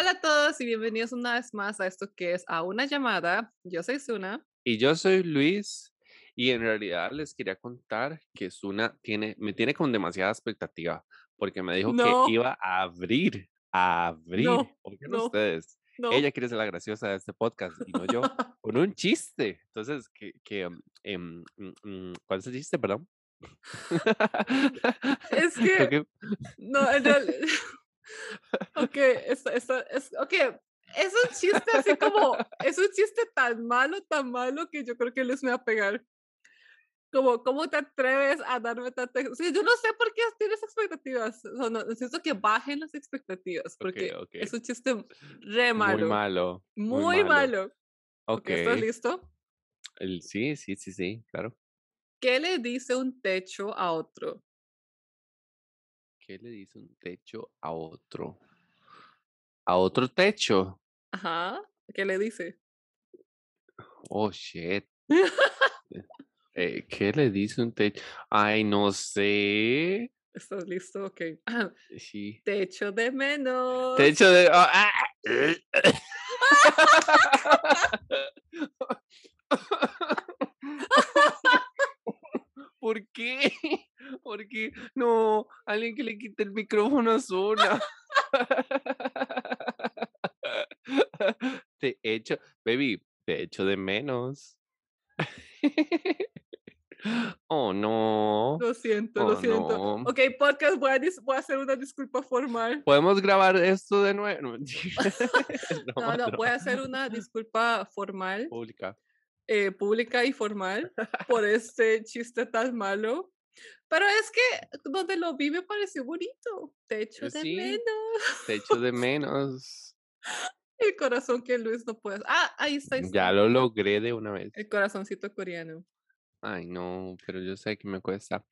Hola a todos y bienvenidos una vez más a esto que es A una llamada. Yo soy Suna. Y yo soy Luis. Y en realidad les quería contar que Suna tiene, me tiene con demasiada expectativa porque me dijo que iba a abrir, a abrir, No, oigan no, ustedes, no. ella quiere ser la graciosa de este podcast y no yo, con un chiste. Entonces, que, que, um, mm, mm, ¿cuál es el chiste, perdón? Es que, que- no, en realidad. Ok, esto, esto, es, ok, es un chiste así como, es un chiste tan malo, tan malo que yo creo que Luis me va a pegar. Como, ¿cómo te atreves a darme tanta... O sea, yo no sé por qué tienes expectativas. O sea, no, necesito que bajen las expectativas, porque ok. es un chiste re malo. Muy malo. Muy malo. Ok. Ok, ¿Estás listo? El, sí, sí, sí, sí, claro. ¿Qué le dice un techo a otro? ¿Qué le dice un techo a otro? A otro techo. Ajá. ¿Qué le dice? Oh, shit. Eh, ¿qué le dice un techo? Ay, no sé. ¿Estás listo? Ok. Sí. Techo de menos. Techo de. ah, ah, ¿Por qué? ¿Por qué? No, alguien que le quite el micrófono a Zuna. Te echo, baby, te echo de menos. Oh, no. Lo siento, lo Oh, siento. no. Ok, podcast, voy a, voy a hacer una disculpa formal. ¿Podemos grabar esto de nuevo? No, No, no, no. voy a hacer una disculpa formal, Pública. eh, pública y formal por este chiste tan malo. Pero es que donde lo vi me pareció bonito. Techo Pues de sí. menos. Te echo de menos. El corazón que Luis no puede. Ah, ahí está. ahí Ya lo logré de una vez. El corazoncito coreano. Ay, no, pero yo sé que me cuesta.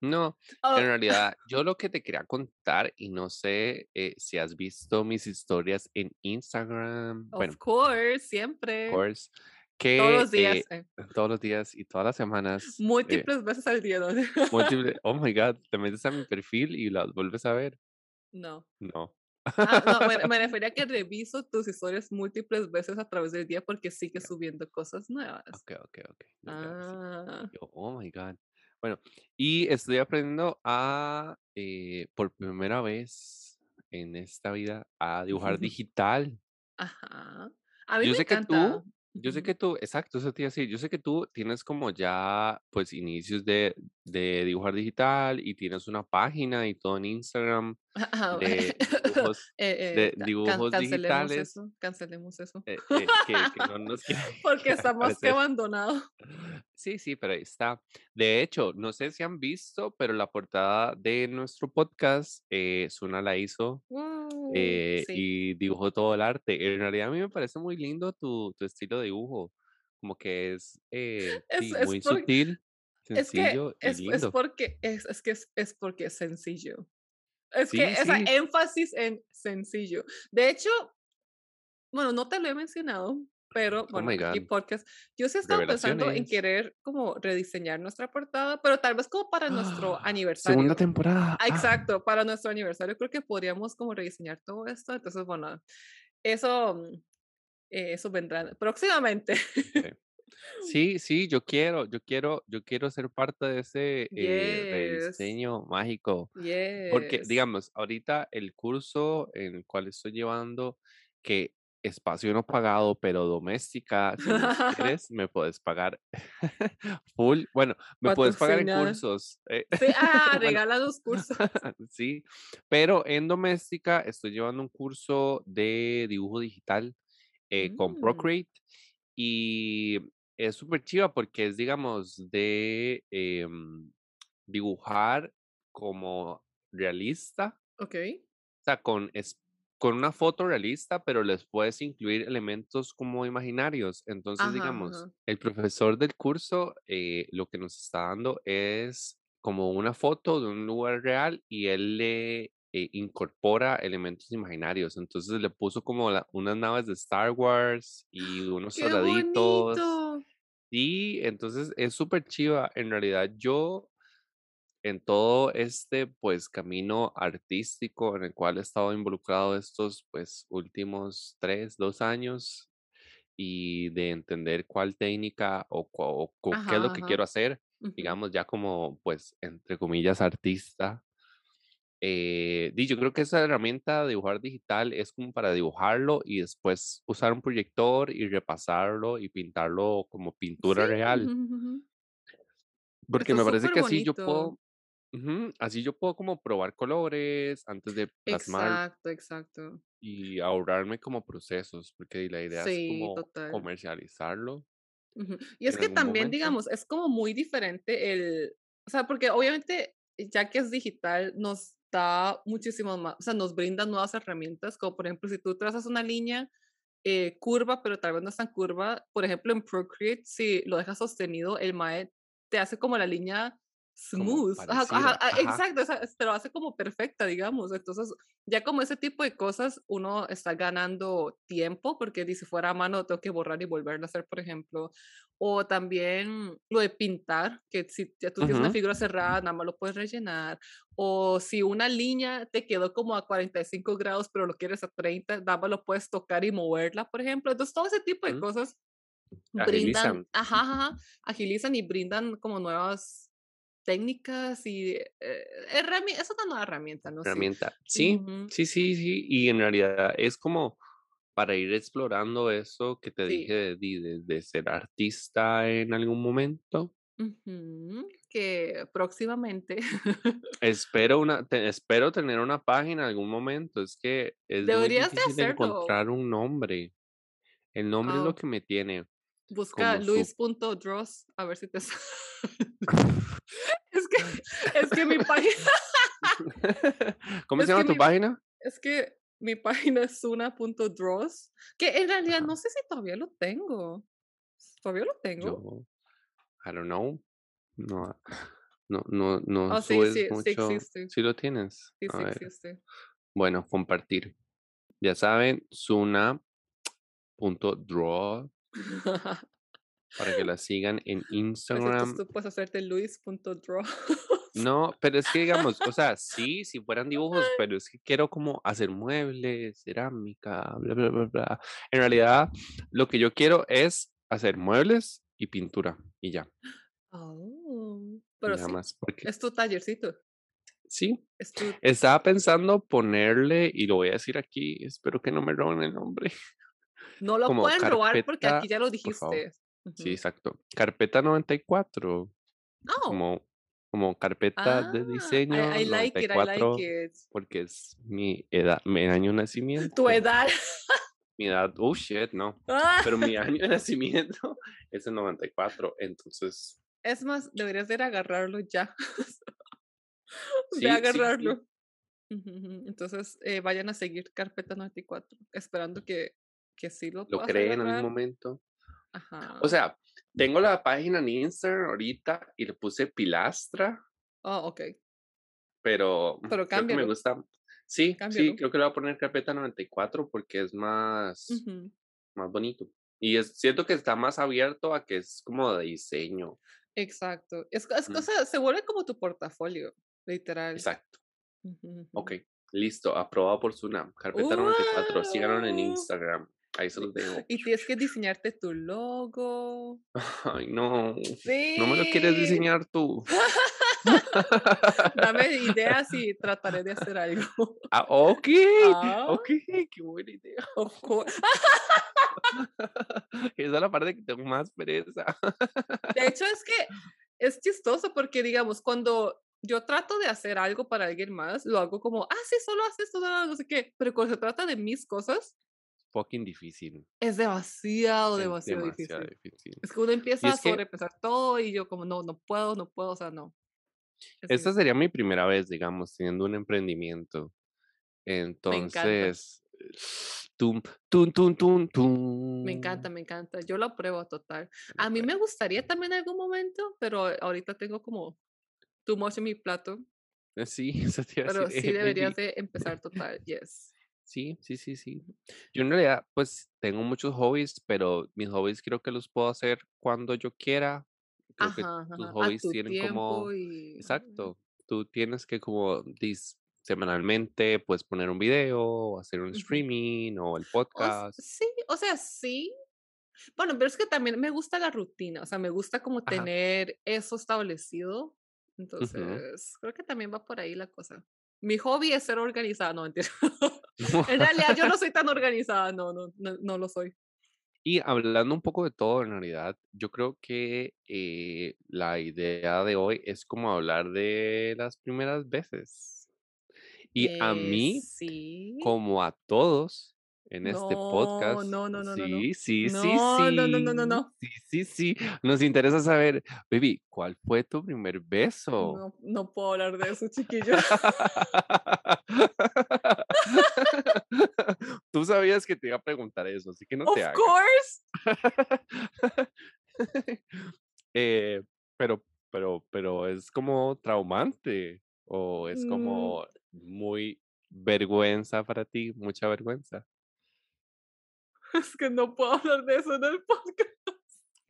No, Oh, en realidad, yo lo que te quería contar, y no sé eh, si has visto mis historias en Instagram, bueno, of course, of siempre. course, que Todos los días. eh, eh, todos los días y todas las semanas, eh, múltiples veces al día. ¿no? múltiple- oh my God, te metes a mi perfil y las vuelves a ver. no. No. Ah, no, me, me refería a que reviso tus historias múltiples veces a través del día porque sigue subiendo cosas nuevas. Ok, ok, ok. no. Ah, Yo, oh my God. Bueno, y estoy aprendiendo a, por primera vez en esta vida, a dibujar digital. ajá. A mí Yo me sé que tú- encanta. Yo sé que tú, exacto, eso te iba a decir, yo sé que tú tienes como ya, pues, inicios de, de dibujar digital y tienes una página y todo en Instagram de dibujos, eh, eh, de ca- can- dibujos cancelemos digitales. eso, cancelemos eso. eh, eh, que, que no nos quieren Porque está más que abandonado. Sí, sí, pero ahí está. De hecho, no sé si han visto, pero la portada de nuestro podcast, eh, Suna la hizo Uh, eh, sí. y dibujó todo el arte. En realidad a mí me parece muy lindo tu, tu estilo de dibujo, como que es, eh, Es- sí, es muy por- sutil, Es que sencillo y es, es lindo. porque es, es que es, es porque es sencillo. Es Sí, que esa sí. énfasis en sencillo. De hecho, bueno, no te lo he mencionado, pero Oh bueno, aquí God. podcast. Yo sí estaba pensando en querer como rediseñar nuestra portada, pero tal vez como para nuestro aniversario. Segunda temporada. Ah, ah, Exacto, para nuestro aniversario creo que podríamos como rediseñar todo esto. Entonces, bueno, eso, mm, eh, eso vendrá próximamente. ok. Sí, sí, yo quiero, yo quiero, yo quiero ser parte de ese eh, Yes. rediseño mágico. Porque, digamos, ahorita el curso en el cual estoy llevando, que espacio no pagado, pero doméstica, si quieres, me puedes pagar full. Bueno, me puedes pagar en cursos. eh, Sí, ah, Bueno, regala los cursos. sí, pero en doméstica estoy llevando un curso de dibujo digital eh, con Mm. Procreate y es súper chiva porque es, digamos, de em, dibujar como realista, Ok. o sea, con, es, con una foto realista, pero les puedes incluir elementos como imaginarios. Entonces, Ajá, digamos, ajá. el profesor del curso eh, lo que nos está dando es como una foto de un lugar real y él le eh, incorpora elementos imaginarios. Entonces le puso como la- unas naves de Star Wars y unos ¡Qué soldaditos. Y entonces es súper chiva. En realidad yo en todo este pues camino artístico en el cual he estado involucrado estos pues últimos tres, dos años y de entender cuál técnica o, qué es lo Ajá, que quiero hacer, digamos ya como pues entre comillas artista. Eh, yo creo que esa herramienta de dibujar digital es como para dibujarlo y después usar un proyector y repasarlo y pintarlo como Sí, pintura real, porque me parece que así yo puedo así yo puedo como probar colores antes de plasmar Exacto, exacto. y ahorrarme como procesos, porque la idea es como total. comercializarlo. Y es que también, momento. digamos, es como muy diferente el, o sea, porque obviamente ya que es digital nos da muchísimo más, o sea, nos brinda nuevas herramientas, como por ejemplo, si tú trazas una línea eh, curva, pero tal vez no es tan curva, por ejemplo, en Procreate, si lo dejas sostenido, el MAE te hace como la línea smooth, ajá, ajá, ah, ajá. exacto, te lo hace como perfecta, digamos, entonces ya como ese tipo de cosas, uno está ganando tiempo, porque si fuera a mano tengo que borrar y volverlo a hacer, por ejemplo, o también lo de pintar, que si ya tú tienes una figura cerrada, nada más lo puedes rellenar. O si una línea te quedó como a 45 grados, pero lo quieres a 30, nada más lo puedes tocar y moverla, por ejemplo. Entonces, todo ese tipo de ujú. cosas brindan, Agilizan ajá, ajá, agilizan y brindan como nuevas técnicas y eh, herrami- es una nueva herramienta, ¿no? Sí. herramienta. Sí, sí, sí, sí. Y en realidad es como para ir explorando eso que te dije de, de, de ser artista en algún momento. Que próximamente Espero una, te- espero tener una página en algún momento. Es que es muy deberías de difícil hacerlo. encontrar un nombre. El nombre es lo Ah, que me tiene Busca luis.dross a ver si te sale. Es que es que mi página ¿Cómo se llama tu mi página? es que mi página es una.dross, que en realidad no sé si todavía lo tengo. ¿Todavía lo tengo? yo, I don't know. No, no, no, no Oh, sí, subes sí, sí mucho. existe. Si lo tienes. Sí, sí existe. Bueno, compartir. Ya saben, Suna.draw para que la sigan en Instagram. tú puedes hacerte luis.dross. No, pero es que digamos, o sea, sí, si fueran dibujos, pero es que quiero como hacer muebles, cerámica, bla, bla, bla, bla. En realidad, lo que yo quiero es hacer muebles y pintura y ya, Oh, pero nada sí, más, porque es tu tallercito, sí, es tu estaba pensando ponerle, y lo voy a decir aquí, espero que no me roben el nombre, no lo como pueden robar porque aquí ya lo dijiste. sí, exacto, carpeta 94, Oh. como, como carpeta de Ah, I diseño I like noventa y it, I like it. porque es mi edad, mi año de Tu nacimiento, edad. mi edad, oh shit, no, Ah, pero mi año de nacimiento es el 94, entonces, es más, deberías de ir a agarrarlo ya. Sí, agarrarlo. sí. Entonces, eh, vayan a seguir Carpeta 94, esperando que, que sí lo lo creé en algún momento. O Ajá. sea, tengo la página en Instagram ahorita y le puse pilastra, Oh, ok. pero Pero creo que me gusta. Sí, sí, creo que le voy a poner carpeta 94 porque es más, más bonito. Y es cierto que está más abierto a que es como de diseño. Exacto. Es, es Mm, cosa, se vuelve como tu portafolio, literal. Exacto. Ujú, Ok. Listo. Aprobado por Sunam. Carpeta 94. Síganos en. Instagram. Ahí se Sí, los dejo. y tienes que diseñarte tu logo. Ay, no. No me lo quieres Sí. diseñar tú. Dame ideas y trataré de hacer algo. Ah, ok. Ah, Ok. Qué buena idea. of course. Esa es la parte que tengo más pereza. De hecho, es que es chistoso porque, digamos, cuando yo trato de hacer algo para alguien más, lo hago como, ah, sí, solo haces esto, no no sé qué. Pero cuando se trata de mis cosas, Fucking difícil. es demasiado, Es demasiado demasiado difícil. difícil. Es que uno empieza a que sobrepensar todo y yo como, no, no puedo, no puedo, o sea, no. Es esta sería mi primera vez, digamos, teniendo un emprendimiento. Entonces, tum, tum, tum, tum, me encanta, tum. me encanta. Yo lo apruebo total. A mí me gustaría también en algún momento, pero ahorita tengo como too much en mi plato. Eh, Sí, eso te iba a decir, Pero sí eh, deberías de empezar total, yes. Sí, sí, sí, sí. Yo en realidad, pues, tengo muchos hobbies, pero mis hobbies creo que los puedo hacer cuando yo quiera. Creo que Ajá, tus hobbies tu tienen como, y exacto, tú tienes que como dis- semanalmente, pues poner un video, hacer un streaming o el O podcast. sí, o sea, sí. Bueno, pero es que también me gusta la rutina, o sea, me gusta como Ajá. tener eso establecido. Entonces, creo que también va por ahí la cosa. Mi hobby es ser organizada, no mentira. En realidad yo no soy tan organizada, no, no, no, no lo soy. Y hablando un poco de todo, en realidad, yo creo que eh, la idea de hoy es como hablar de las primeras veces. Y a Eh, mí, sí. como a todos en este No, podcast, no, no, no, no, no. sí, sí, sí, No, no, no, no, no, sí, no. sí, sí, sí, nos interesa saber, baby, ¿cuál fue tu primer beso? No, no puedo hablar de eso, chiquillos. Tú sabías que te iba a preguntar eso, así que no Of te hagas. course. Eh, pero, pero, pero es como traumante o es Mm, como muy vergüenza para ti, mucha vergüenza. es que no puedo hablar de eso en el podcast.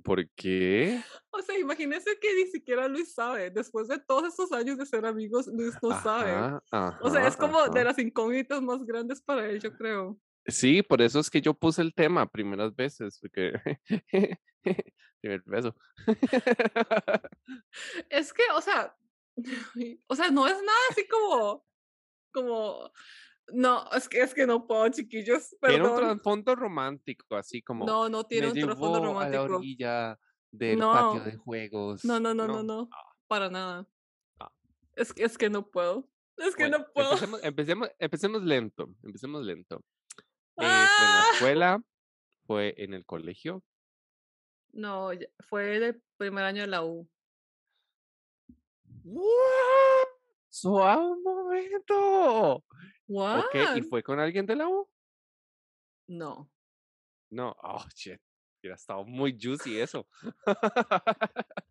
¿Por qué? O sea, imagínense que ni siquiera Luis sabe. Después de todos estos años de ser amigos, Luis no sabe. Ajá, O sea, es ajá, como de las incógnitas más grandes para él, yo creo. Sí, por eso es que yo puse el tema primeras veces, porque primer beso. Es que, o sea, o sea, no es nada así como, como, no, es que es que no puedo, chiquillos, Tiene un perdón. trasfondo romántico, así como No, no tiene un trasfondo llevó a la romántico. orilla del patio No, de juegos. no, no, no, no, No. no, para nada. Ah. Es que, es que no puedo. Es que Bueno, no puedo. empecemos, empecemos, empecemos lento, empecemos lento. Eh, fue en la ¡Ah! escuela, fue en el colegio. No, fue el primer año de la U. ¡What! ¡Suave un momento! Ok, ¿y ¿What? fue con alguien de la U? No. No, oh, shit. Hubiera estado muy juicy eso.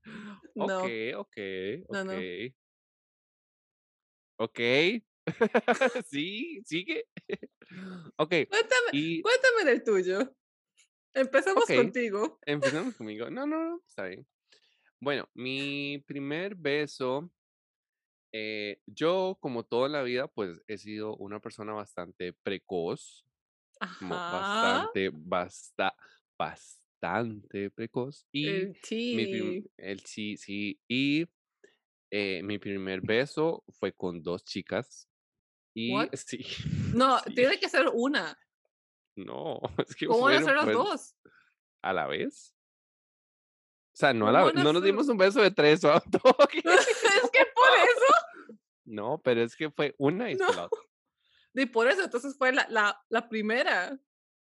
No. Ok, ok, No, no. ok. Ok. sí, sigue. ok, Cuéntame, y cuéntame del tuyo. Empecemos ok, contigo. empezamos conmigo. No, no, no, está bien. Bueno, mi primer beso, eh, yo como toda la vida, pues he sido una persona bastante precoz, Ajá. bastante, basta, bastante precoz. Y El prim- T. el sí, sí, y eh, mi primer beso fue con dos chicas. Y What? sí, No, sí, tiene que ser una. no, es que ¿Cómo van a ser las pues dos? a la vez. O sea, no a la ¿Cómo vez, van a no nos dimos un beso de tres o a toque. es que por eso. No, pero es que fue una y No. la otra. Y por eso, entonces fue la, la, la primera.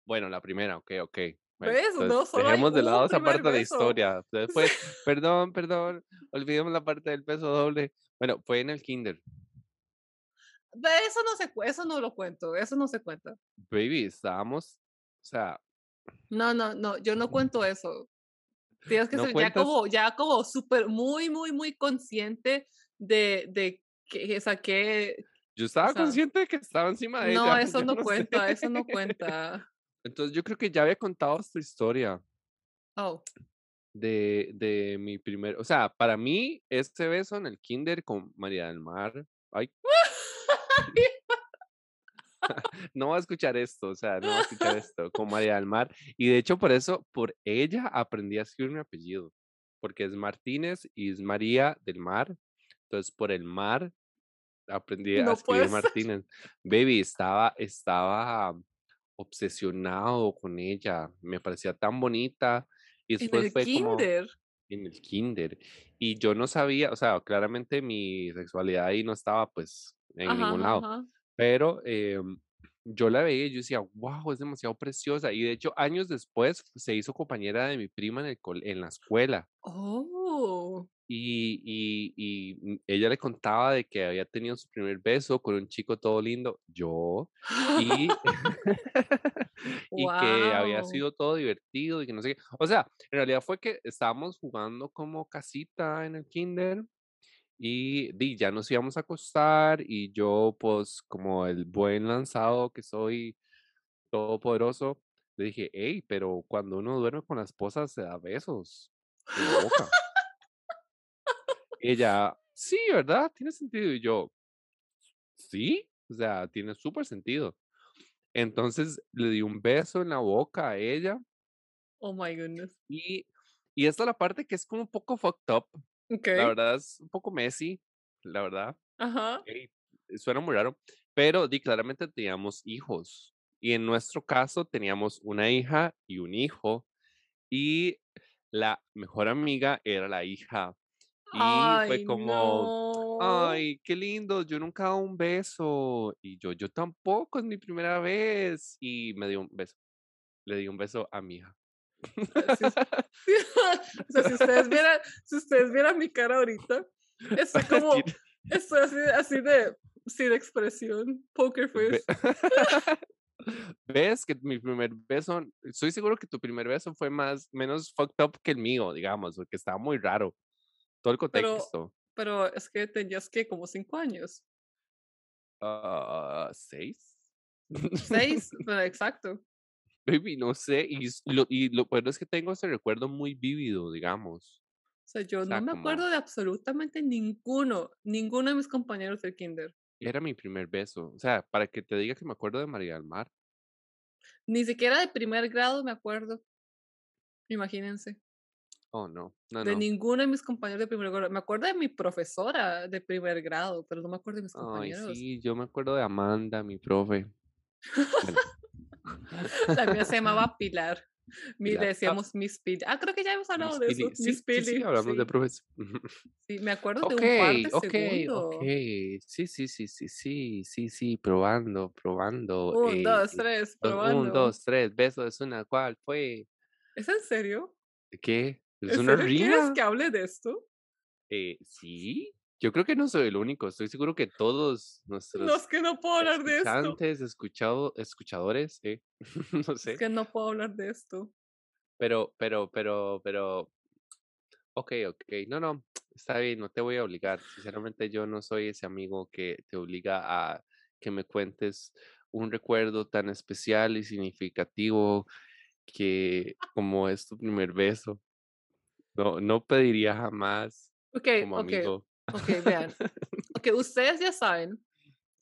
Bueno, la primera, ok, ok. Bueno, ¿Ves? No, solo dejemos de lado esa parte de historia. Después, perdón, perdón, olvidemos la parte del beso doble. Bueno, fue en el kinder. De eso no se eso no lo cuento, eso no se cuenta. Baby, estábamos, o sea, No, no, no, yo no cuento eso. Tienes que no ser ya como, ya como súper, muy, muy, muy consciente de, de que, o sea, que, yo o estaba sea, consciente de que estaba encima de no, ella, eso no no sé. cuenta, eso no cuenta. Entonces yo creo que ya había contado esta historia Oh, de, de mi primer, o sea, para mí, este beso en el kinder con María del Mar, ay, no va a escuchar esto, o sea, no va a escuchar esto con María del Mar. Y de hecho, por eso, por ella aprendí a escribir mi apellido, porque es Martínez y es María del Mar. Entonces, por el mar aprendí a escribir. Martínez. Baby, estaba, estaba obsesionado con ella, me parecía tan bonita. Y En después el fue como kinder. en el kinder. Y yo no sabía, o sea, claramente mi sexualidad ahí no estaba pues en Ajá, ningún lado. ajá. Pero em, yo la veía y yo decía, wow, es demasiado preciosa. Y de hecho, años después se hizo compañera de mi prima en, el en la escuela. Oh. Y, y, y mm, ella le contaba de que había tenido su primer beso con un chico todo lindo, yo, y, y que había sido todo divertido y que no sé qué. O sea, en realidad fue que estábamos jugando como casita en el kinder y, di, ya nos íbamos a acostar y yo, pues, como el buen lanzado que soy, todopoderoso, le dije, hey, pero cuando uno duerme con la esposa se da besos en la boca. Ella, sí, ¿verdad? Tiene sentido. Y yo, sí, o sea, tiene súper sentido. Entonces le di un beso en la boca a ella Oh my goodness. y, y esta es la parte que es como un poco fucked up. La Ok. verdad es un poco messy, la verdad. Ajá. Suena muy raro, pero di claramente teníamos hijos. Y en nuestro caso teníamos una hija y un hijo. Y la mejor amiga era la hija. Y fue como, no. ay, qué lindo, yo nunca he dado un beso. Y yo, yo tampoco, es mi primera vez. Y me dio un beso. Le di un beso a mi hija. Sí, sí. O sea, si ustedes vieran, si ustedes vieran mi cara ahorita, estoy como, estoy así, así de, sin expresión, poker face. ¿Ves que mi primer beso, estoy seguro que tu primer beso fue más, menos fucked up que el mío, digamos, porque estaba muy raro. Todo el Pero, contexto. pero es que tenías que como cinco años. Ah, ¿seis? Seis, pero exacto. Baby, no sé. Y, lo, y lo peor es que tengo ese recuerdo muy vívido, digamos. O sea, yo O sea, no me como acuerdo de absolutamente ninguno, ninguno de mis compañeros del kinder. era mi primer beso. O sea, para que te diga que me acuerdo de María del Mar. Ni siquiera de primer grado me acuerdo. Imagínense. Oh, no, no, De no. ninguno de mis compañeros de primer grado. Me acuerdo de mi profesora de primer grado, pero no me acuerdo de mis Ay, compañeros. sí, yo me acuerdo de Amanda, mi profe. Bueno, La mía se llamaba Pilar. Mi, Pilar. le Ah, decíamos Miss Pili. Ah, creo que ya hemos hablado Miss de eso. Pili. Sí, Miss sí, sí, Pili. hablamos de Sí, profes. sí, me acuerdo de un par de ok, segundo. ok. Sí, sí, sí, sí, sí, sí, sí, probando, probando. Un, eh, dos, tres, do- un, probando. dos, tres, beso es una, ¿cuál fue? ¿Es en serio? ¿Qué? ¿Es ¿En una quieres que hable de esto? Eh, sí, yo creo que no soy el único, estoy seguro que todos nuestros es que no puedo hablar de esto. escuchantes, escuchado, escuchadores, eh, no Es sé, que no puedo hablar de esto. pero, pero, pero, pero, ok, ok, no, no, está bien, no te voy a obligar, sinceramente yo no soy ese amigo que te obliga a que me cuentes un recuerdo tan especial y significativo que como es tu primer beso, no, no pediría jamás como amigo. ok, vean. Ok, ustedes ya saben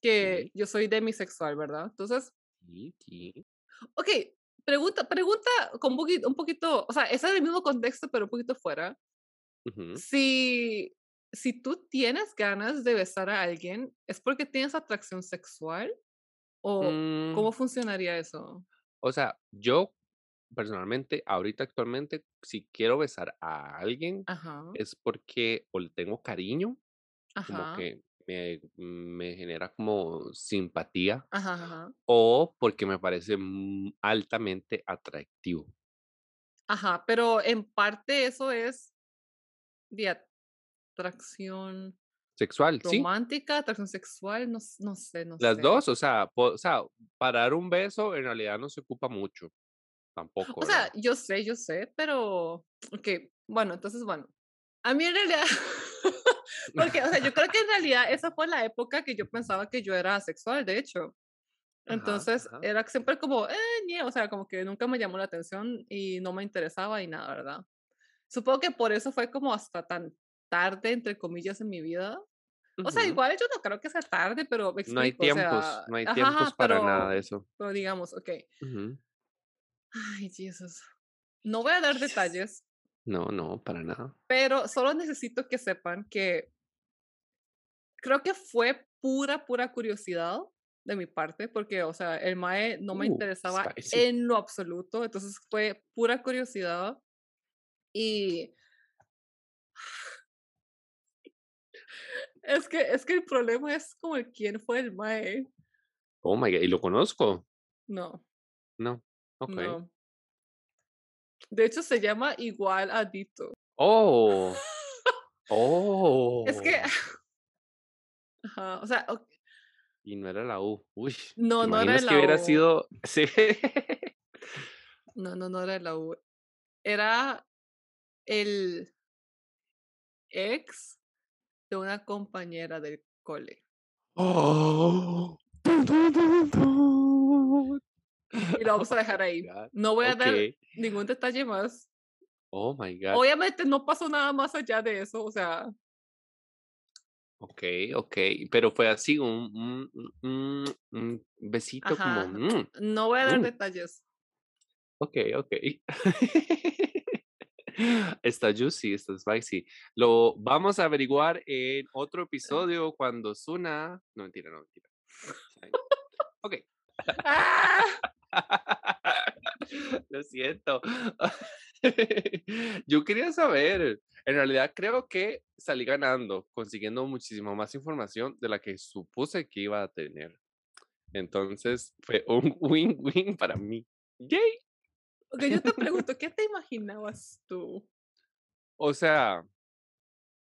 que Sí, yo soy demisexual, ¿verdad? Entonces, sí, sí. ok, pregunta, pregunta con un poquito, un poquito, o sea, es el mismo contexto, pero un poquito fuera. ujú. Si, si tú tienes ganas de besar a alguien, ¿es porque tienes atracción sexual? ¿O cómo Mm, funcionaría eso? o sea, yo personalmente, ahorita actualmente, si quiero besar a alguien, Ajá, es porque o le tengo cariño, como que me, me genera como simpatía, ajá, o porque me parece altamente atractivo. ajá, pero en parte eso es de atracción Sexual, sí, romántica, atracción sexual, no, no sé, no las sé. dos, o sea, po- o sea, para dar un beso en realidad no se ocupa mucho, tampoco, O sea, yo sé, yo sé, pero, ok, bueno, entonces, bueno, a mí en realidad, porque, o sea, yo creo que en realidad esa fue la época que yo pensaba que yo era asexual, de hecho. Ajá, Entonces, ajá. era siempre como, eh, ñe, o sea, como que nunca me llamó la atención y no me interesaba y nada, ¿verdad? Supongo que por eso fue como hasta tan tarde, entre comillas, en mi vida. O sea, Ujú. igual yo no creo que sea tarde, pero me No hay explico, o tiempos, sea, no hay ajá, tiempos ajá, para nada de pero, eso. pero digamos, ok. Ujú. Ay, Jesús. No voy a dar detalles, No, no, para nada. pero solo necesito que sepan que creo que fue pura, pura curiosidad de mi parte, porque, o sea, el MAE no me Uh, interesaba spicy. en lo absoluto, entonces fue pura curiosidad y es que, es que el problema es como quién fue el MAE. Oh my God, ¿y lo conozco? No, No. Ok. no. De hecho, se llama igual a Dito. Oh. Oh. Es que, ajá, o sea, ok, Y no era la U. Uy. ¿Te no, no era de que la hubiera U. sido. Sí. No, no, no era la U. Era el ex de una compañera del cole. Oh. Y lo vamos a dejar ahí. No voy a dar ningún detalle más. Oh my God. Obviamente no pasó nada más allá de eso, o sea, Ok, ok, pero fue así un, un, un, besito como... Mm, No voy a dar mm, detalles. ok, ok. Está juicy, está spicy. Lo vamos a averiguar en otro episodio cuando Suna... No, mentira, no, mentira. Ok. ¡Ah! Lo siento. Yo quería saber, en realidad creo que salí ganando, consiguiendo muchísimo más información de la que supuse que iba a tener. Entonces fue un win-win para mí. ¡Yay! Ok, yo te pregunto, ¿qué te imaginabas tú? O sea,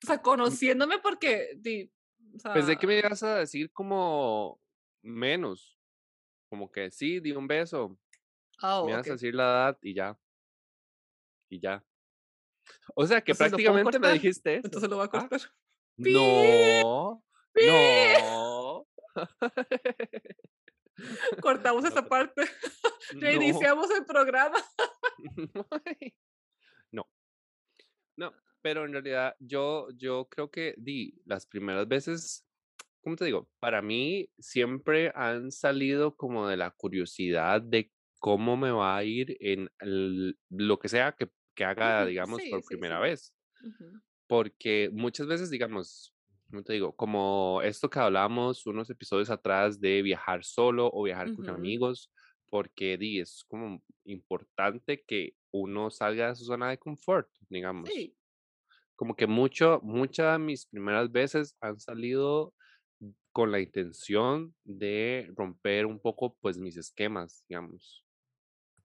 O sea, conociéndome porque, di, o pensé que me ibas a decir como menos, como que sí, di un beso, ah, me ibas a decir la edad y ya, y ya. O sea, que Entonces, ¿lo puedo prácticamente me dijiste eso. Entonces lo voy a ¿Ah? cortar. No, ¡Pi! no. Cortamos No, esa parte. no. Reiniciamos el programa. No. No, pero en realidad yo, yo creo que di las primeras veces, ¿cómo te digo? Para mí siempre han salido como de la curiosidad de cómo me va a ir en el- lo que sea que, que haga, Ujú, digamos, Sí, por sí, primera sí. vez. Ujú. Porque muchas veces, digamos, ¿cómo te digo? Como esto que hablamos unos episodios atrás de viajar solo o viajar con Ujú. amigos, porque di, es como importante que uno salga de su zona de confort, digamos. Sí, Como que mucho, muchas de mis primeras veces han salido con la intención de romper un poco, pues, mis esquemas, digamos.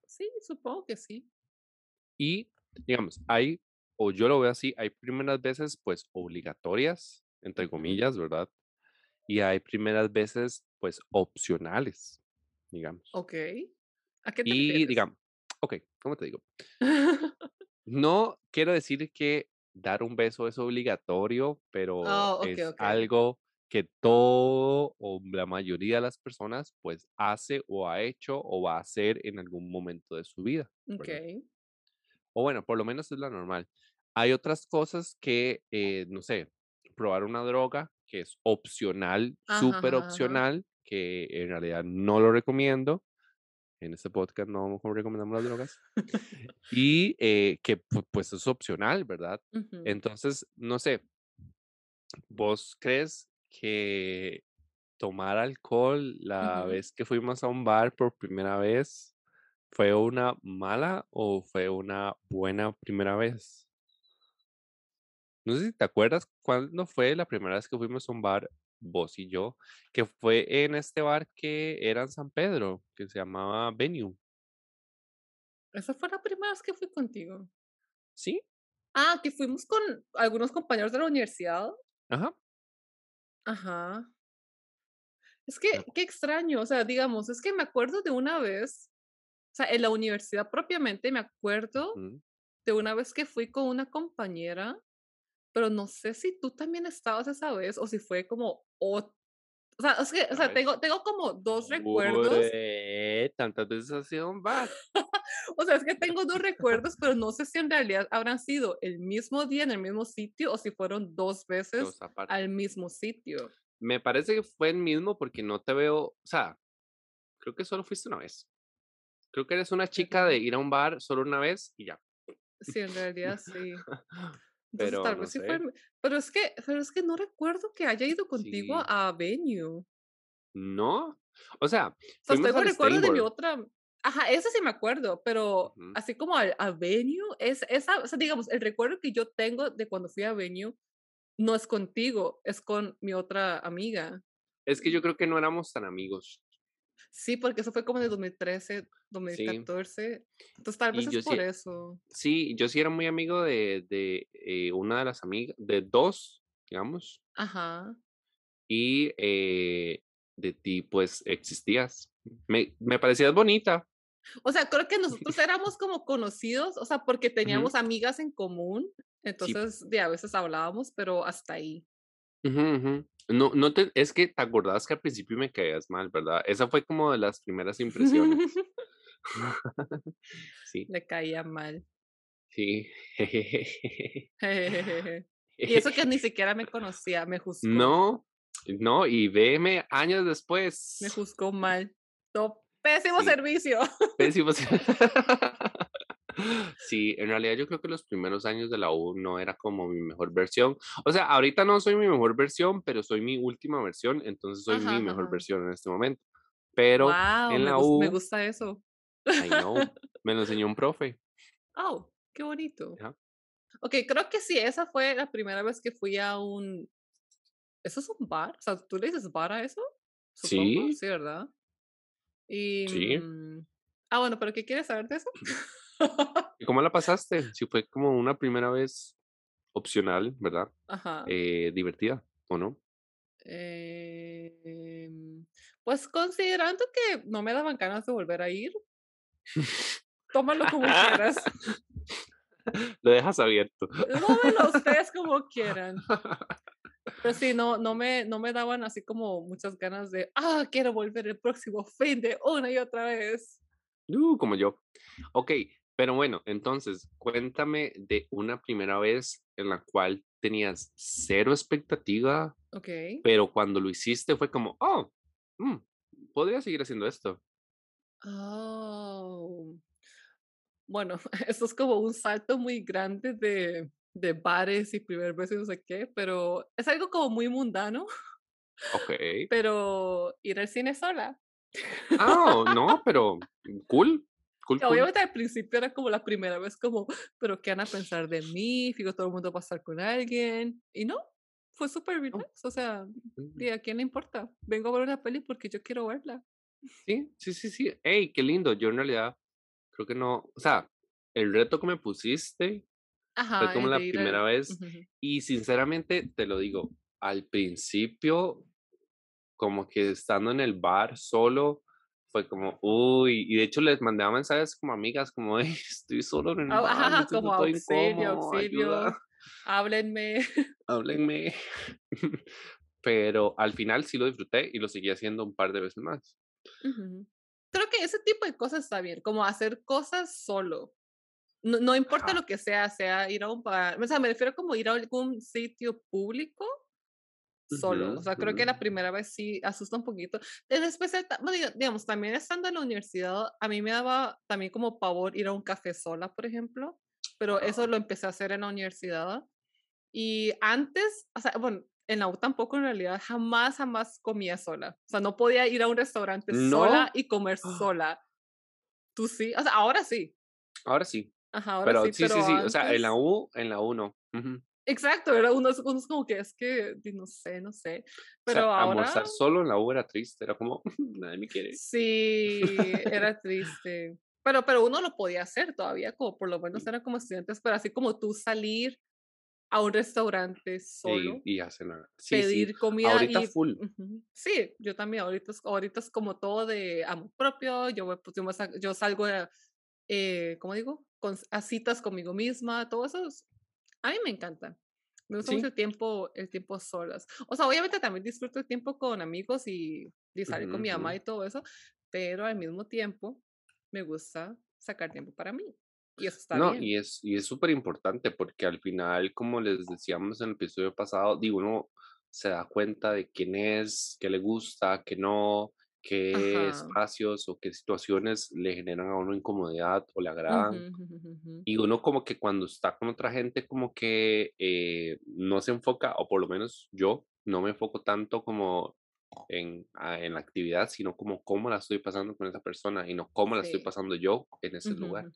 sí, supongo que sí. Y, digamos, hay, o yo lo veo así, hay primeras veces, pues, obligatorias, entre comillas, ¿verdad? Y hay primeras veces, pues, opcionales, digamos. Ok. ¿A qué te Y, refieres? digamos, ok, ¿cómo te digo? No quiero decir que dar un beso es obligatorio, pero Oh, es algo que todo o la mayoría de las personas pues hace o ha hecho o va a hacer en algún momento de su vida, Ok. ¿verdad? O bueno, por lo menos es la normal. Hay otras cosas que, eh, no sé, probar una droga que es opcional, súper ajá. opcional, que en realidad no lo recomiendo. En este podcast no recomendamos las drogas. Y eh, que pu- pues es opcional, ¿verdad? Ujú. Entonces, no sé, ¿vos crees que tomar alcohol la vez que fuimos a un bar por primera vez fue una mala o fue una buena primera vez? No sé si te acuerdas cuándo fue la primera vez que fuimos a un bar, vos y yo, que fue en este bar que era en San Pedro, que se llamaba Venue. Esa fue la primera vez que fui contigo. ¿Sí? Ah, que fuimos con algunos compañeros de la universidad. Ajá. Ajá. Es que, qué extraño, o sea, digamos, es que me acuerdo de una vez, o sea, en la universidad propiamente, me acuerdo de una vez que fui con una compañera, pero no sé si tú también estabas esa vez o si fue como, ot- o sea, es que, o sea, tengo, tengo como dos recuerdos, Ué, tantas veces ha sido un bar. o sea, es que tengo dos recuerdos, pero no sé si en realidad habrán sido el mismo día en el mismo sitio o si fueron dos veces Dos al mismo sitio. Me parece que fue el mismo porque no te veo, o sea, creo que solo fuiste una vez. Creo que eres una chica de ir a un bar solo una vez y ya. Sí, en realidad sí. Entonces Pero tal no vez sí sé. fue, pero es que, pero es que no recuerdo que haya ido contigo Sí. a Venue. ¿No? O sea, O sea, tengo recuerdo de mi otra. Ajá, ese sí me acuerdo, pero así como a, Venue, es esa, o sea, digamos, el recuerdo que yo tengo de cuando fui a Venue no es contigo, es con mi otra amiga. Es que yo creo que no éramos tan amigos. Sí, porque eso fue como el 2013, 2014. Entonces tal vez Y es por sí, eso. sí, yo sí era muy amigo de, de eh, una de las amigas, de dos, digamos, Ajá. y eh, de ti, pues, existías. Me, me parecías bonita. O sea, creo que nosotros éramos como conocidos, o sea, porque teníamos amigas en común, Sí. entonces de a veces hablábamos, pero hasta ahí. Ujú, ujú. No, no te, es que te acordabas que al principio me caías mal, ¿verdad? Esa fue como de las primeras impresiones. Sí, Le caía mal. sí. Y eso que ni siquiera me conocía, me juzgó. No, no, y veme años después. Me juzgó mal. pésimo servicio. Pésimo servicio. Sí, en realidad yo creo que los primeros años de la U no era como mi mejor versión. O sea, ahorita no soy mi mejor versión, pero soy mi última versión, entonces soy mi mejor versión en este momento. Pero en la U... Me gusta eso. I know, me lo enseñó un profe. Oh, qué bonito. Ok, creo que sí, esa fue la primera vez que fui a un... ¿Eso es un bar? O sea, ¿tú le dices bar a eso? Sí. Sí, ¿verdad? Y... Sí. Mm, ah, bueno, pero ¿qué quieres saber de eso? ¿Y cómo la pasaste? Si fue como una primera vez opcional, ¿verdad? Ajá. Eh, divertida, ¿o no? Eh, pues considerando que no me daban ganas de volver a ir, tómalo como quieras. Lo dejas abierto. Tómalo ustedes como quieran. Pero sí, no, no, me, no me daban así como muchas ganas de, ah, quiero volver el próximo fin de una y otra vez. Uh, como yo. Ok, pero bueno, entonces, cuéntame de una primera vez en la cual tenías cero expectativa, Ok. pero cuando lo hiciste fue como, oh, mm, podría seguir haciendo esto. Oh. Bueno, eso es como un salto muy grande de, de bares y primer beso y no sé qué, pero es algo como muy mundano. Ok. Pero ir al cine sola. Ah, no, pero cool. Obviamente al principio era como la primera vez como, pero ¿qué van a pensar de mí? Fijo, todo el mundo va a estar con alguien. Y no, fue súper relax. O sea, ¿y a quién le importa? Vengo a ver una peli porque yo quiero verla. Sí, sí, sí, sí. Hey, qué lindo. Yo en realidad creo que no, o sea, el reto que me pusiste fue como la primera vez. Y sinceramente, te lo digo, al principio, como que estando en el bar solo, fue como, uy, y de hecho les mandaba mensajes como amigas, como, estoy solo en el ah, bar, como auxilio, auxilio, háblenme. Háblenme. Pero al final sí lo disfruté y lo seguí haciendo un par de veces más. Creo que ese tipo de cosas está bien, como hacer cosas solo. No, no importa lo que sea, sea ir a un bar, o sea, me refiero como ir a algún sitio público solo. o sea, creo que la primera vez sí asusta un poquito. Después, digamos, también estando en la universidad, a mí me daba también como pavor ir a un café sola, por ejemplo, pero eso lo empecé a hacer en la universidad. Y antes, o sea, bueno, en la U tampoco en realidad, jamás, jamás comía sola. O sea, no podía ir a un restaurante sola y comer sola. Tú sí, o sea, ahora sí. Ahora sí. Ajá, ahora sí, sí, sí, sí, o sea, en la U, en la U no. Exacto, era uno, es como que es que, no sé, no sé. Pero ahora... Almorzar solo en la U era triste, era como, nadie me quiere. Sí, era triste. Pero, pero uno lo podía hacer todavía, como por lo menos era como estudiantes, pero así como tú salir a un restaurante solo. Y, y hacer nada. pedir comida. Ahorita full. Sí, yo también. Ahorita es, ahorita es como todo de amor propio. Yo, pues, yo, yo salgo, eh, ¿cómo digo? Con, a citas conmigo misma. Todo eso a mí me encanta. Me gusta mucho el tiempo, el tiempo solas. O sea, obviamente también disfruto el tiempo con amigos y, y salir con mi mamá y todo eso, pero al mismo tiempo me gusta sacar tiempo para mí. Y eso está no, y es y es súper importante porque al final, como les decíamos en el episodio pasado, digo, uno se da cuenta de quién es, qué le gusta, qué no, qué espacios o qué situaciones le generan a uno incomodidad o le agradan. y uno como que cuando está con otra gente como que eh, no se enfoca, o por lo menos yo no me enfoco tanto como en, ah, en la actividad, sino como cómo la estoy pasando con esa persona y no cómo la estoy pasando yo en ese lugar.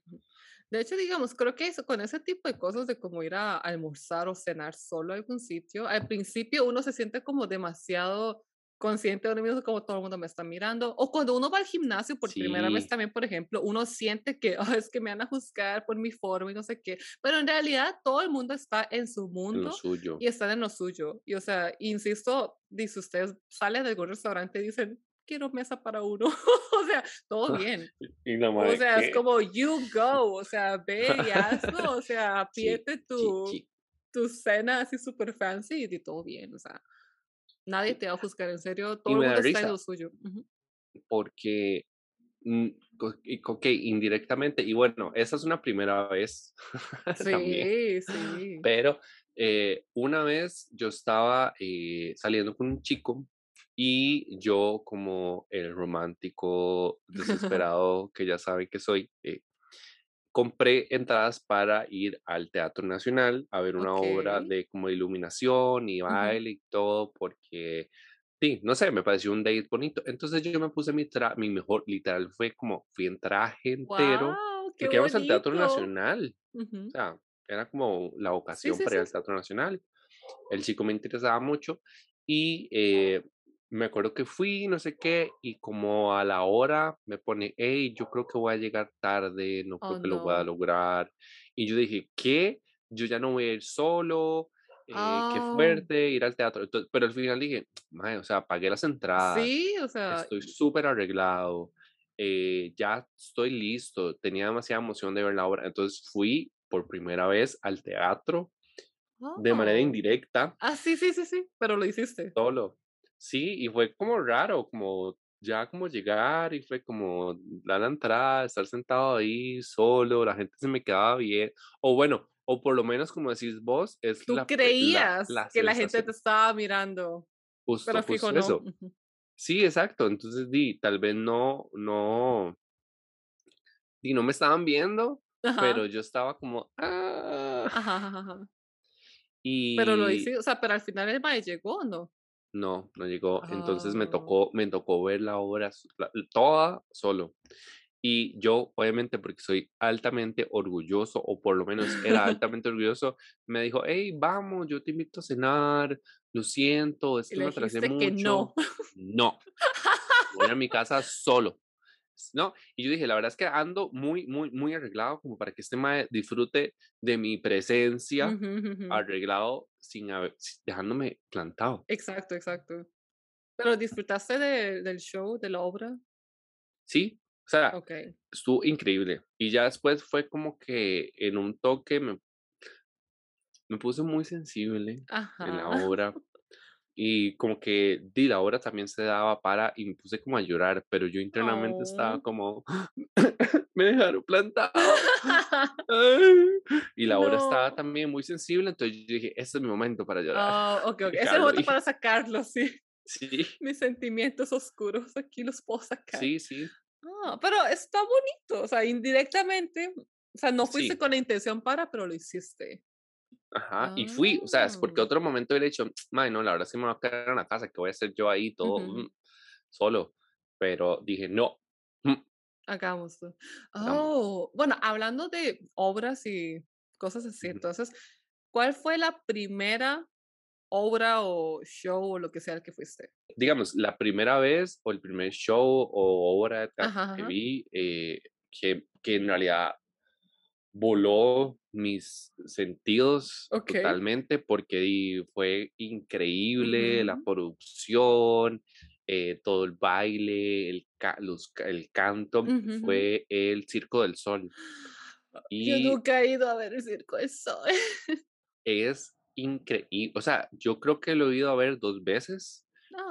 De hecho, digamos, creo que eso, con ese tipo de cosas de como ir a almorzar o cenar solo a algún sitio, al principio uno se siente como demasiado consciente de uno mismo como todo el mundo me está mirando. O cuando uno va al gimnasio por primera vez también, por ejemplo, uno siente que oh, es que me van a juzgar por mi forma y no sé qué. Pero en realidad todo el mundo está en su mundo y están en lo suyo. Y o sea, insisto, dice ustedes salen de algún restaurante y dicen, quiero mesa para uno. o sea, todo bien. o sea, es como you go, o sea, ve y hazlo, o sea, pídete tu, tu cena así súper fancy y todo bien, o sea. Nadie te va a juzgar, en serio, todo el mundo está en lo suyo. Porque, mm, ok, indirectamente, y bueno, esa es una primera vez. Sí, sí. Pero Eh, una vez yo estaba eh, saliendo con un chico y yo como el romántico desesperado que ya saben que soy, eh, compré entradas para ir al Teatro Nacional a ver una obra de como iluminación y baile y todo, porque, sí, no sé, me pareció un date bonito. Entonces yo me puse mi, tra mi mejor, literal, fue como, fui en traje entero, qué porque íbamos al Teatro. Nacional, o Ujú. sea, era como la ocasión sí, para ir sí, al. Teatro Nacional. El chico me interesaba mucho y eh, me acuerdo que fui, no sé qué, y como a la hora me pone, hey, yo creo que voy a llegar tarde, no creo Oh, que lo voy a lograr. Y yo dije, ¿qué? Yo ya no voy a ir solo, eh, qué Oh, fuerte ir al teatro. Entonces, pero al final dije, "Mae, o sea, pagué las entradas, sí, o sea, estoy súper arreglado, eh, ya estoy listo, tenía demasiada emoción de ver la obra. Entonces fui por primera vez al teatro de manera oh. indirecta Ah, sí, sí, sí, sí, pero lo hiciste. Solo. Sí, y fue como raro, como ya como llegar y fue como dar la entrada, estar sentado ahí solo, la gente se me quedaba bien, o bueno, o por lo menos como decís vos, es Tú la, creías la que la gente te estaba mirando, pero justo, fijo justo no. eso. Sí, exacto, entonces di, tal vez no, no, di, no me estaban viendo, pero yo estaba como, ah, ajá, ajá, ajá. Pero lo y hice, o sea, pero al final el mae llegó, ¿o no? No, no llegó, entonces me Ah, tocó, me tocó ver la obra la- toda solo. Y yo, obviamente, porque soy altamente orgulloso, o por lo menos era altamente orgulloso, me dijo, hey, vamos, yo te invito a cenar, lo siento, es que me atrasé dijiste que no. mucho. No, voy a mi casa solo. No, y yo dije, la verdad es que ando muy, muy, muy arreglado como para que este mae disfrute de mi presencia, arreglado, sin haber, dejándome plantado. Exacto, exacto. ¿Pero disfrutaste de del show, de la obra? Sí, o sea, estuvo increíble. Y ya después fue como que en un toque me Me puse muy sensible en la obra y como que di la obra también se daba para y me puse como a llorar, pero yo internamente estaba Oh. como, me dejaron plantado. ay". Y la estaba No. también muy sensible, entonces yo dije, este es mi momento para llorar, Ah, okey, okey. Es el dejarlo momento ir. para sacarlo, sí. Sí, Mis sentimientos oscuros aquí los puedo sacar. sí, sí, Ah, pero está bonito, o sea, indirectamente, o sea, no fuiste sí, con la intención para, pero lo hiciste. Ajá. Y fui, o sea, es porque Ah. otro momento hubiera dicho, "Mae, no, la verdad que me voy a quedar en la casa, que voy a hacer yo ahí todo ujú. mm, solo. Pero dije, no, mm, hagámoslo. Oh, bueno, hablando de obras y cosas así, Ujú. entonces, ¿cuál fue la primera obra o show o lo que sea al que fuiste? digamos, la primera vez o el primer show o obra Ajá, que ajá. vi, eh, que, que en realidad voló mis sentidos totalmente porque fue increíble la producción, eh, todo el baile, el, ca- los el canto, fue el Circo del Sol. Yo Y nunca he ido a ver el Circo del Sol. Es increíble, o sea, yo creo que lo he ido a ver 2 veces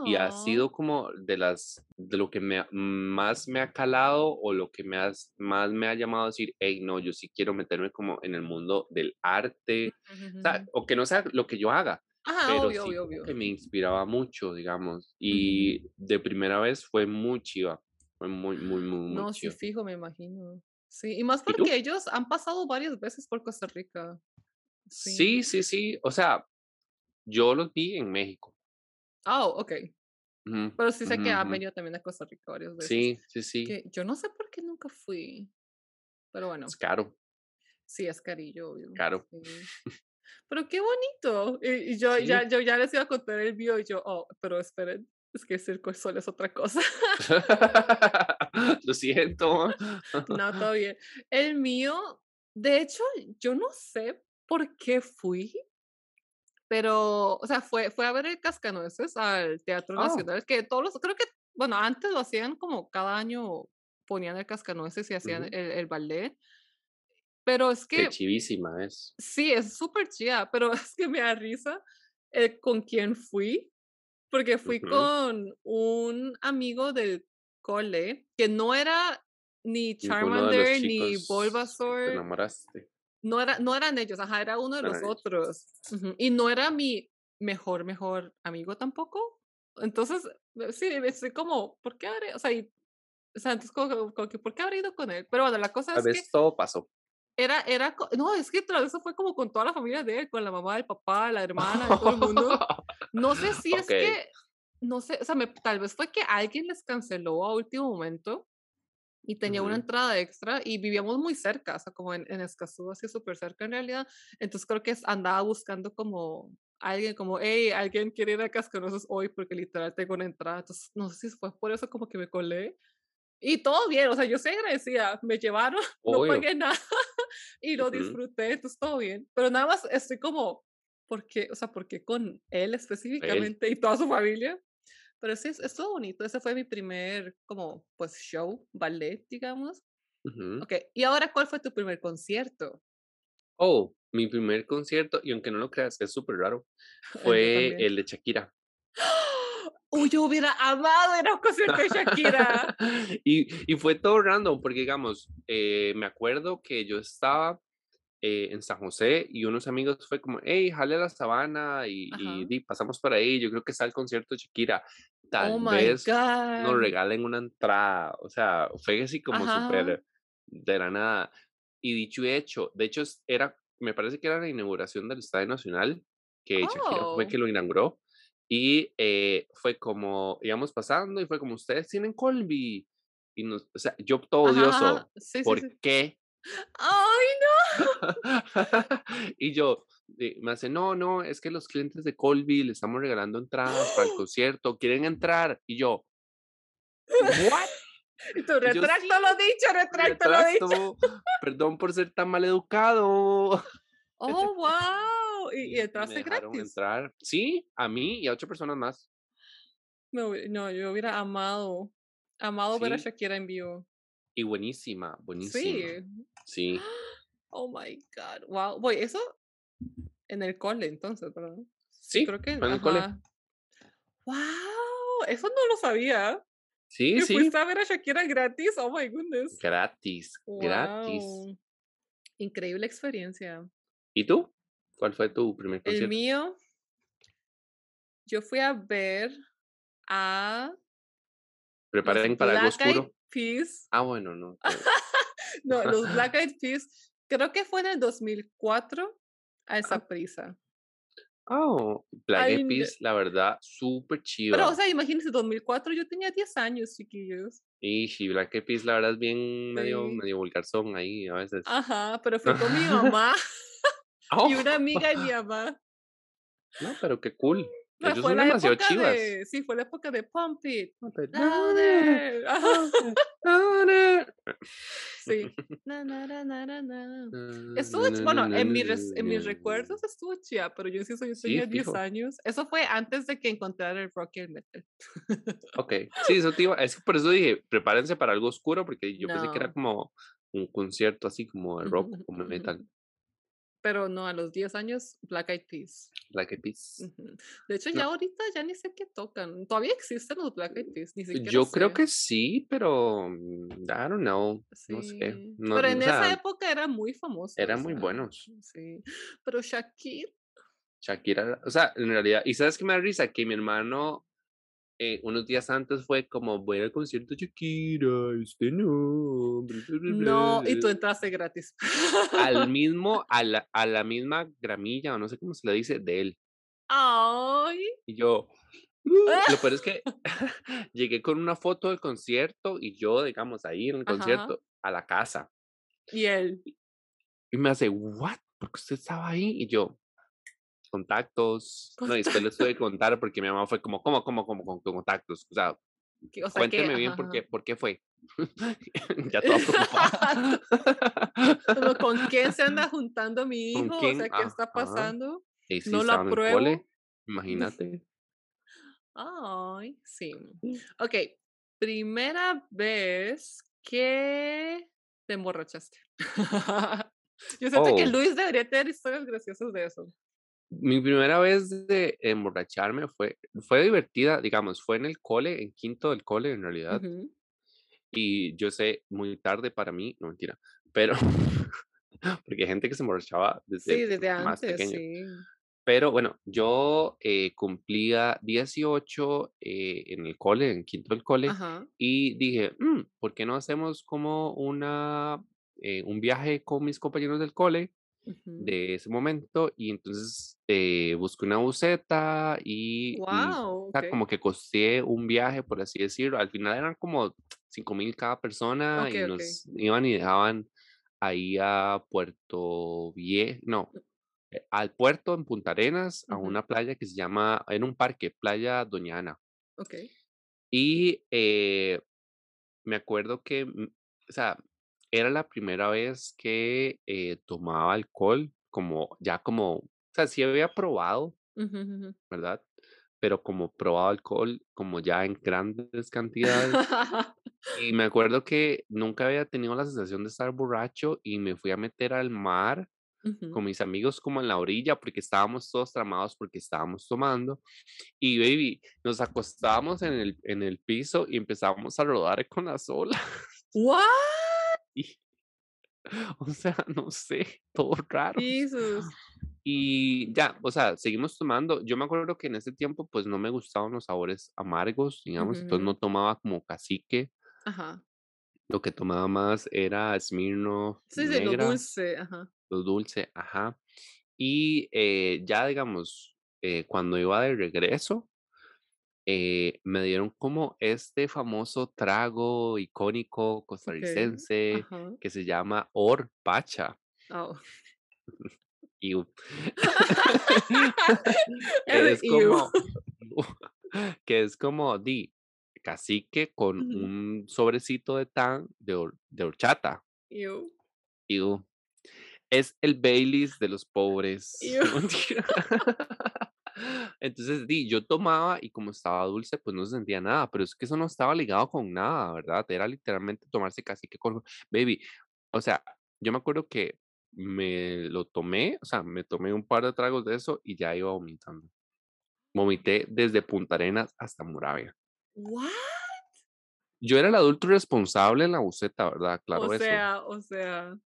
y ha sido como de las de lo que me más me ha calado o lo que me has más me ha llamado a decir: "Hey, no, yo sí quiero meterme como en el mundo del arte", o sea, ujú. o que no sea lo que yo haga, Ajá, pero obvio, sí obvio, que me inspiraba mucho, digamos, y de primera vez fue muy chiva, fue muy, muy, muy, muy No, sí, chiva. fijo, me imagino. Sí, y más ¿Y porque ellos han pasado varias veces por Costa Rica. Sí. Sí, sí, sí, o sea, yo los vi en México. Ah, okey. Ujú, Pero sí sé ujú, que han venido también a Costa Rica varias veces. Sí, sí, sí, Que yo no sé por qué nunca fui, pero es bueno, caro, sí es carillo, obvio. caro. Sí. Pero qué bonito. Y y yo Sí. ya yo ya les iba a contar el mío y yo: "Oh, pero esperen, es que Circo del Sol es otra cosa". Lo siento. No, todo bien. El mío, de hecho, yo no sé por qué fui, pero, o sea, fue fue a ver el Cascanueces al Teatro Oh, Nacional, que todos los creo que, bueno, antes lo hacían como cada año ponían el Cascanueces y hacían el el ballet, pero es Qué que chivísima es. sí, es súper chida, pero es que me da risa, eh, con quién fui, porque fui con un amigo del cole, que no era ni Charmander ni que te Bulbasaur enamoraste. No, era, no eran ellos, ajá, era uno de los otros. Ujú, Y no era mi mejor, mejor amigo tampoco. Entonces, eh, sí, estoy como, ¿por qué habré? O sea, y- o sea, entonces como, como que, ¿por qué habré ido con él? Pero bueno, la cosa Tal es que todo pasó. era, era, no, es que tras eso fue como con toda la familia de él, con la mamá, el papá, la hermana, todo el mundo. No sé si es Ok. que, no sé, o sea, me- tal vez fue que alguien les canceló a último momento y tenía una Ujú. entrada extra y vivíamos muy cerca, o sea, como en, en Escazú, así súper cerca en realidad. Entonces creo que andaba buscando como alguien, como, hey, alguien quiere ir a Cascanueces hoy porque literal tengo una entrada. Entonces, no sé si fue por eso como que me colé. Y todo bien, o sea, yo soy agradecida, me llevaron, no Obvio. pagué nada y lo Ujú. disfruté, entonces todo bien. Pero nada más estoy como, ¿por qué? O sea, ¿por qué con él específicamente y toda su familia? Pero sí, es, estuvo bonito. Ese fue mi primer, como, pues, show, ballet, digamos. Ujú. Ok, y ahora, ¿cuál fue tu primer concierto? Oh, mi primer concierto, y aunque no lo creas, es súper raro, fue el de Shakira. Uy, yo hubiera amado ir a un concierto de Shakira. y, y fue todo random, porque digamos, eh, me acuerdo que yo estaba eh, en San José y unos amigos fue como, hey, jale a la sabana y, y di, pasamos por ahí, yo creo que está el concierto de Shakira. Tal Oh vez nos regalen una entrada, o sea, fue así como súper de la nada. Y dicho y hecho, de hecho era, me parece que era la inauguración del Estadio Nacional, que Shakira fue Oh. que lo inauguró. Y eh, fue como, íbamos pasando y fue como, ustedes tienen Colby. Y nos, o sea, yo todo odioso. Sí, sí, ¿por sí. qué? Ay, no. y yo, eh, me hace, no, no, es que los clientes de Colby le estamos regalando entradas para el concierto, quieren entrar. Y yo, ¿what? Tú, yo, retracto sí, lo dicho, retracto lo dicho. retracto, perdón por ser tan mal educado. Oh, wow. Y, y entraste gratis. entrar, sí, a mí y a ocho personas más. Hubi- no, yo hubiera amado, amado ver a Sí, Shakira en vivo. Y buenísima, Sí. buenísima. Sí, Oh my God. Wow. Voy, eso en el cole entonces, ¿verdad? Sí, sí, creo que, en el cole. Wow. Eso no lo sabía. Sí, Que sí, fuiste a ver a Shakira gratis. Oh my goodness. gratis, gratis. Increíble experiencia. ¿Y tú? ¿Cuál fue tu primer El concierto? mío, yo fui a ver a Preparen para algo oscuro. Peas. Ah, bueno, no. todo- No, los Black Eyed Peas. Creo que fue en el 2004 a esa Ah, prisa. oh, Black Eyed. Peas, la verdad, súper Pero, o sea, imagínense, 2004 yo tenía 10 años, chiquillos. Y sí, Black Eyed Peas, la verdad, es bien medio, Sí. medio vulgarzón ahí a veces. Ajá, pero fui con mi mamá y Oh, una amiga de mi mamá. no, pero qué cool. Pero Ellos fue son la demasiado época chivas. de, sí, fue la época de Pump It, Pump it Louder. Sí. Na, na, na, Estuvo, bueno, en, mis res- en mis recuerdos estuvo chida, pero yo insisto, yo Sí, tenía 10 fijo. años. Eso fue antes de que encontrara el rock y el metal. Ok, sí, eso te iba, es que por eso dije, prepárense para algo oscuro, porque yo pensé que era No. como un concierto así como de rock, como metal, Pero no, a los 10 años, Black Eyed Peas. Black Eyed Peas. De hecho, No. ya ahorita ya ni sé qué tocan. Todavía existen los Black Eyed Peas, ni siquiera Yo creo que sí, pero mm, I don't know, no sé, no, Pero o en esa época eran muy famosos. eran muy buenos. Sí. Pero Shakira. Shakira, o sea, en realidad, y sabes que me da risa que mi hermano eh, unos días antes fue como, voy al concierto Shakira, este no, No, y tú bla". entraste gratis. al mismo, a la, a la misma gramilla, o no sé cómo se le dice, de él. Ay. Y yo, "Uh", lo peor es que llegué con una foto del concierto y yo, digamos, ahí en el Ajá. concierto, a la casa. Y él. Y me hace, ¿what? ¿Por qué usted estaba ahí? Y yo, contactos. No, y después les tuve que contar porque mi mamá fue como, ¿cómo, cómo, cómo, con con contactos? O sea, que- O sea que. cuénteme bien ajá, por qué, por qué fue. ya preocupada. Como, ¿Con quién se anda juntando mi ¿Con hijo? O sea, ¿qué está Ajá. pasando? Sí, No el apruebo. imagínate. Ay, sí. Ok, primera vez que te emborrachaste. Yo siento que Oh. Luis debería tener historias graciosas de eso. Mi primera vez de emborracharme fue, fue divertida, digamos, fue en el cole, en quinto del cole en realidad. Y yo sé, muy tarde para mí, no mentira, pero porque hay gente que se emborrachaba desde Sí, desde más antes, pequeño. sí. Pero bueno, yo eh, cumplía 18 eh, en el cole, en quinto del cole, Ajá. y dije, "Mm, ¿por qué no hacemos como una, eh, un viaje con mis compañeros del cole De ese momento? Y entonces eh, busqué una buseta y, mm, o sea, como que costeé un viaje, por así decirlo. Al final eran como cinco mil cada persona y nos iban y dejaban ahí a Puerto Viejo, no, eh, al puerto en Punta Arenas, a una playa que se llama, en un parque, Playa Doña Ana. Okey. Y eh, me acuerdo que, mm, o sea, era la primera vez que eh, tomaba alcohol, como ya como, o sea, sí había probado. ¿verdad? Pero como probado alcohol, como ya en grandes cantidades. Y me acuerdo que nunca había tenido la sensación de estar borracho y me fui a meter al mar con mis amigos como en la orilla porque estábamos todos tramados porque estábamos tomando y baby, nos acostábamos en el, en el piso y empezábamos a rodar con las olas What? Y, o sea, no sé, todo raro. Jesus. Y ya, o sea, seguimos tomando. Yo me acuerdo que en ese tiempo pues no me gustaban los sabores amargos, digamos, entonces Ujú. no tomaba como cacique, Ajá. lo que tomaba más era Smirnoff Sí, sí, lo negra, dulce, ajá. lo dulce, ajá. Y eh, ya, digamos, eh, cuando iba de regreso, eh, me dieron como este famoso trago icónico costarricense que se llama Orpacha. Oh. Que es ew. como, que es como di cacique con un sobrecito de tan de, hor- de horchata. Ew. Y es el Baileys de los pobres. Entonces, di, yo tomaba y como estaba dulce, pues no se sentía nada, pero es que eso no estaba ligado con nada, ¿verdad? Era literalmente tomarse casi que con, baby, o sea, yo me acuerdo que me lo tomé, o sea, me tomé un par de tragos de eso y ya iba vomitando. Vomité desde Punta Arenas hasta Moravia. What? Yo era el adulto responsable en la buceta, ¿verdad? O Claro eso. sea o sea,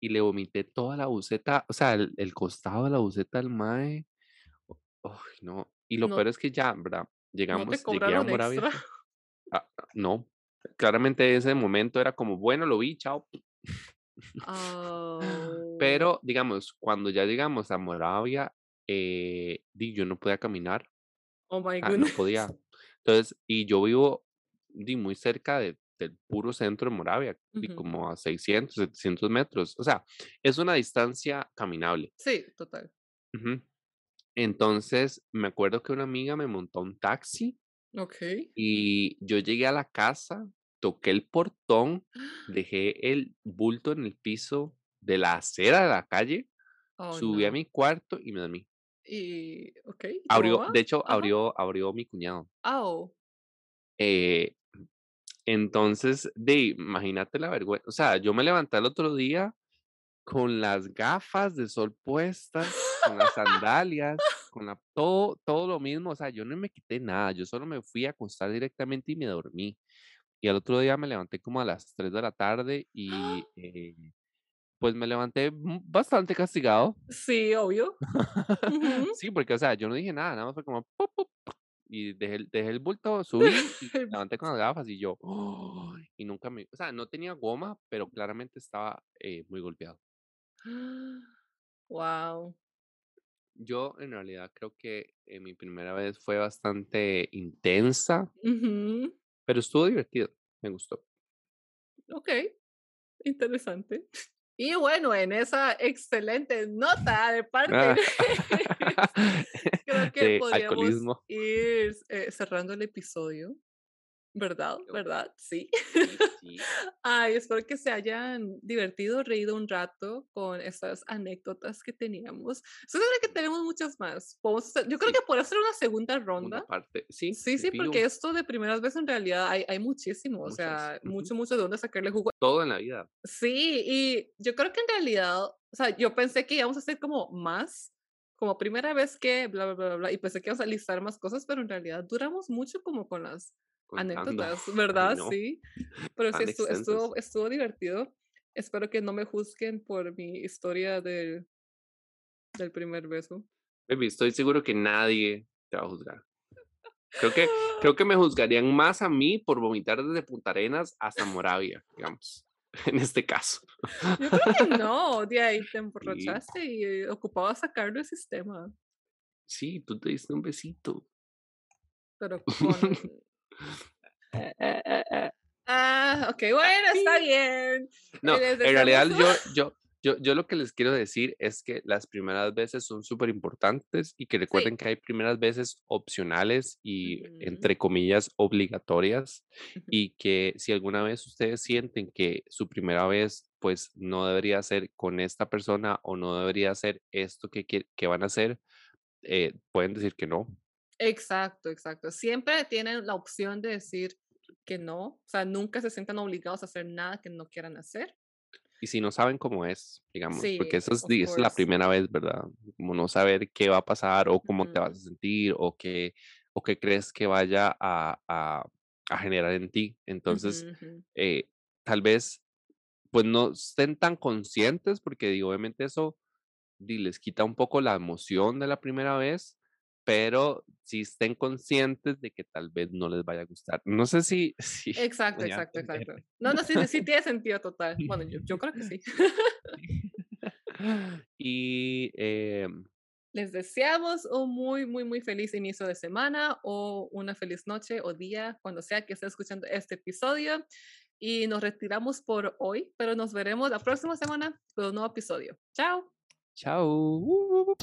Y le vomité toda la buceta, o sea, el, el costado de la buceta al mae. Uy, no. Y lo ¿no peor es que ya, ¿verdad? no Llegamos, llegué a Moravia. ah, ah, no. Claramente ese momento era como, bueno, lo vi, chao. Oh. Pero, digamos, cuando ya llegamos a Moravia, eh, yo no podía caminar. Oh my Ah, no podía. Entonces, y yo vivo di, muy cerca de- del puro centro de Moravia, di, Ujú. como a 600, 700 metros. O sea, es una distancia caminable. Sí, total. Ujú. Entonces, me acuerdo que una amiga me montó un taxi Okey. y yo llegué a la casa, toqué el portón, dejé el bulto en el piso de la acera de la calle, Oh, subí a mi cuarto y me dormí. Y okey, ¿y tu Abrió, de hecho, Ajá. abrió, abrió mi cuñado. Oh. Eh, entonces, de, imagínate la vergüenza. O sea, yo me levanté el otro día con las gafas de sol puestas, con las sandalias, con la, todo, todo lo mismo. O sea, yo no me quité nada. Yo solo me fui a acostar directamente y me dormí. Y al otro día me levanté como a las 3 de la tarde y eh, pues me levanté bastante castigado. Sí, obvio. Sí, porque, o sea, yo no dije nada, nada más fue como, y dejé el, dejé el bulto, subí y me levanté con las gafas y yo, y nunca me, o sea, no tenía goma, pero claramente estaba eh, muy golpeado. Wow. Yo en realidad creo que eh, mi primera vez fue bastante intensa, pero estuvo divertido, me gustó. Okey, interesante. Y bueno, en esa excelente nota de parte Ah, creo que de podríamos alcoholismo. ir, eh, cerrando el episodio, ¿verdad? ¿Verdad? Sí. Sí. Ay, espero que se hayan divertido, reído un rato con estas anécdotas que teníamos. Segura que tenemos muchas más. Hacer yo creo Sí, que podemos hacer una segunda ronda. parte. Sí, Sí, sí, porque esto de primeras veces en realidad hay hay muchísimo, o muchas. sea, Ujú. mucho, mucho de dónde sacarle jugo. Todo en la vida. Sí, y yo creo que en realidad, o sea, yo pensé que íbamos a hacer como más, como primera vez que bla, bla, bla, bla, y pensé que íbamos a listar más cosas, pero en realidad duramos mucho como con las Contando. anécdotas, Ay, ¿verdad? no, Sí, pero sí estuvo, estuvo, estuvo divertido. espero que no me juzguen por mi historia del, del primer beso. Baby, estoy seguro que nadie te va a juzgar. Creo que, creo que me juzgarían más a mí por vomitar desde Punta Arenas hasta Moravia, digamos, en este caso. Yo creo que no, de ahí te emborrachaste y ocupaba sacarlo del sistema. Sí, tú te diste un besito. Pero con... Ah, ok, bueno, está bien. No, en realidad yo, yo, yo, yo lo que les quiero decir es que las primeras veces son súper importantes y que recuerden que hay primeras veces opcionales y, entre comillas, obligatorias y que si alguna vez ustedes sienten que su primera vez pues no debería ser con esta persona o no debería ser esto que, que, van a hacer, eh, pueden decir que no. Exacto, exacto. Siempre tienen la opción de decir que no, o sea, nunca se sientan obligados a hacer nada que no quieran hacer. Y si no saben cómo es, digamos, porque eso es, es, la primera vez, ¿verdad? Como no saber qué va a pasar o cómo te vas a sentir o qué, o qué crees que vaya a, a, a generar en ti. Entonces, eh, tal vez, pues no estén tan conscientes porque digo, obviamente eso les quita un poco la emoción de la primera vez, pero si estén conscientes de que tal vez no les vaya a gustar. No sé si... si exacto, exacto, exacto. No, no, sí, sí tiene sentido total. Bueno, yo, yo creo que sí. y... Eh, les deseamos un muy, muy, muy feliz inicio de semana o una feliz noche o día, cuando sea que esté escuchando este episodio. Y nos retiramos por hoy, pero nos veremos la próxima semana con un nuevo episodio. Chao. Chao.